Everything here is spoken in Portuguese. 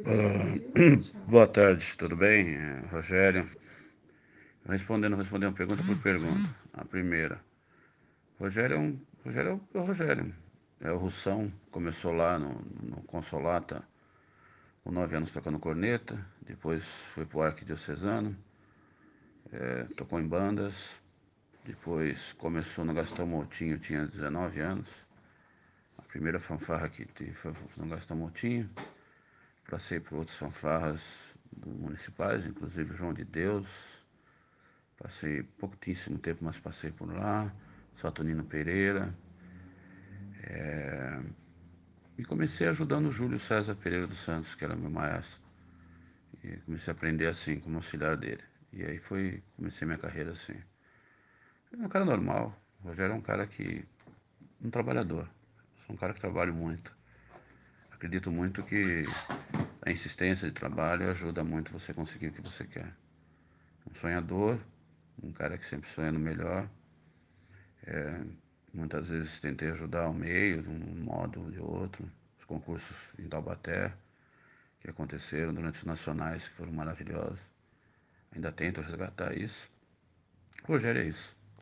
Uh, boa tarde, tudo bem? É, Rogério. Respondendo, respondendo pergunta por pergunta. A primeira. Rogério é um. Rogério é o Rogério. É o Russão, começou lá no, no Consolata, com nove anos tocando corneta, depois foi pro Arquidiocesano, é, tocou em bandas, depois começou no Gastão Moutinho, tinha 19 anos. A primeira fanfarra que tive foi no Gastão Moutinho. Passei por outras fanfarras municipais, inclusive João de Deus. Passei pouquíssimo tempo, mas passei por lá. Saturnino Pereira. É... E comecei ajudando o Júlio César Pereira dos Santos, que era meu maestro. E comecei a aprender assim, como auxiliar dele. E aí foi, comecei minha carreira assim. É um cara normal. O Rogério é um cara que. um trabalhador. Sou um cara que trabalha muito. Acredito muito que a insistência de trabalho ajuda muito você conseguir o que você quer. Um sonhador, um cara que sempre sonha no melhor. É, muitas vezes tentei ajudar ao meio, de um modo ou de outro. Os concursos em Taubaté que aconteceram durante os nacionais, que foram maravilhosos. Ainda tento resgatar isso. Rogério é isso.